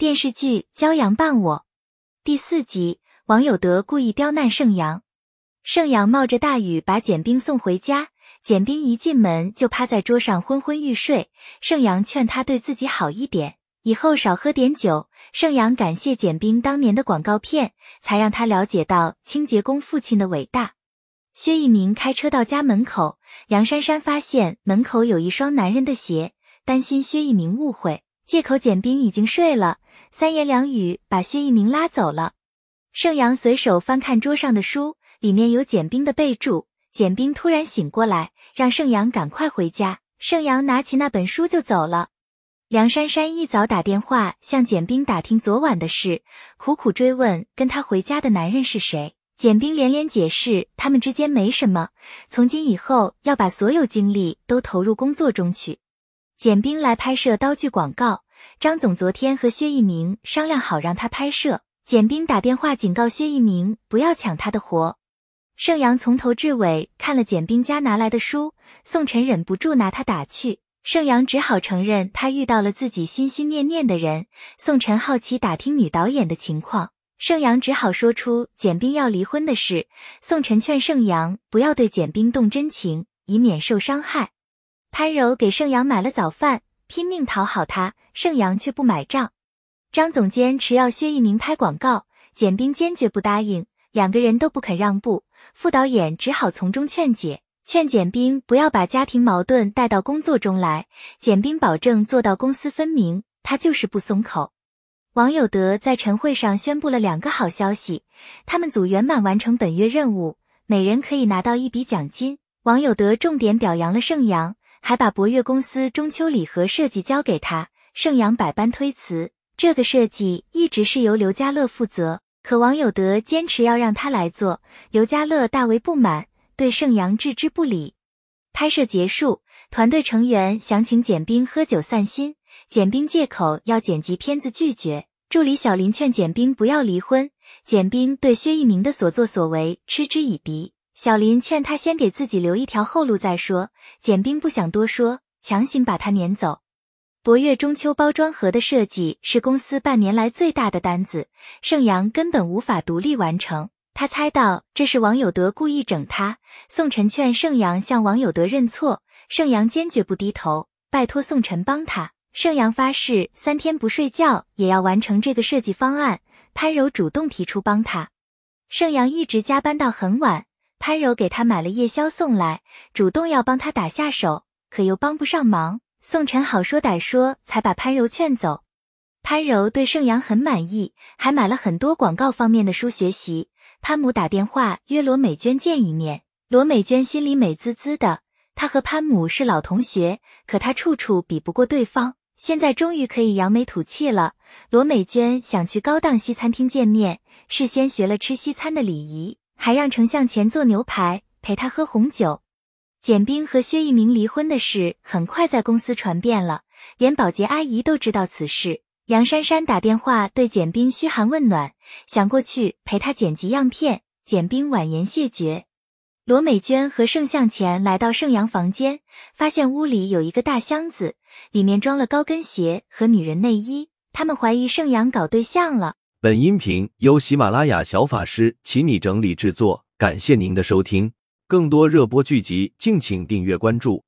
电视剧《骄阳伴我》第四集，王有德故意刁难盛阳。盛阳冒着大雨把简冰送回家，简冰一进门就趴在桌上昏昏欲睡。盛阳劝他对自己好一点，以后少喝点酒。盛阳感谢简冰当年的广告片，才让他了解到清洁工父亲的伟大。薛一鸣开车到家门口，杨珊珊发现门口有一双男人的鞋，担心薛一鸣误会。借口简冰已经睡了，三言两语把薛一鸣拉走了。盛阳随手翻看桌上的书，里面有简冰的备注。简冰突然醒过来，让盛阳赶快回家。盛阳拿起那本书就走了。梁珊珊一早打电话向简冰打听昨晚的事，苦苦追问跟他回家的男人是谁。简冰连连解释他们之间没什么，从今以后要把所有精力都投入工作中去。简冰来拍摄刀具广告，张总昨天和薛一鸣商量好让他拍摄。简冰打电话警告薛一鸣不要抢他的活。盛阳从头至尾看了简冰家拿来的书，宋晨忍不住拿他打趣，盛阳只好承认他遇到了自己心心念念的人。宋晨好奇打听女导演的情况，盛阳只好说出简冰要离婚的事。宋晨劝盛阳不要对简冰动真情，以免受伤害。潘柔给盛阳买了早饭，拼命讨好他，盛阳却不买账。张总监持要薛一鸣拍广告，简冰坚决不答应，两个人都不肯让步。副导演只好从中劝解，劝简冰不要把家庭矛盾带到工作中来。简冰保证做到公私分明，他就是不松口。王有德在晨会上宣布了两个好消息：他们组圆满完成本月任务，每人可以拿到一笔奖金。王有德重点表扬了盛阳。还把博越公司中秋礼盒设计交给他，盛阳百般推辞。这个设计一直是由刘家乐负责，可王有德坚持要让他来做，刘家乐大为不满，对盛阳置之不理。拍摄结束，团队成员想请简冰喝酒散心，简冰借口要剪辑片子拒绝。助理小林劝简冰不要离婚，简冰对薛一鸣的所作所为嗤之以鼻。小林劝他先给自己留一条后路再说，简冰不想多说，强行把他撵走。博越中秋包装盒的设计是公司半年来最大的单子，盛阳根本无法独立完成。他猜到这是王有德故意整他。宋晨劝盛阳向王有德认错，盛阳坚决不低头，拜托宋晨帮他。盛阳发誓三天不睡觉也要完成这个设计方案。潘柔主动提出帮他，盛阳一直加班到很晚。潘柔给他买了夜宵送来，主动要帮他打下手，可又帮不上忙。宋晨好说歹说，才把潘柔劝走。潘柔对盛阳很满意，还买了很多广告方面的书学习。潘母打电话约罗美娟见一面，罗美娟心里美滋滋的。她和潘母是老同学，可她处处比不过对方。现在终于可以扬眉吐气了。罗美娟想去高档西餐厅见面，事先学了吃西餐的礼仪。还让丞相前做牛排，陪他喝红酒。简冰和薛一鸣离婚的事很快在公司传遍了，连保洁阿姨都知道此事。杨珊珊打电话对简冰嘘寒问暖，想过去陪她剪辑样片，简冰婉言谢绝。罗美娟和盛向前来到盛阳房间，发现屋里有一个大箱子，里面装了高跟鞋和女人内衣。他们怀疑盛阳搞对象了。本音频由喜马拉雅小法师齐米整理制作，感谢您的收听。更多热播剧集，敬请订阅关注。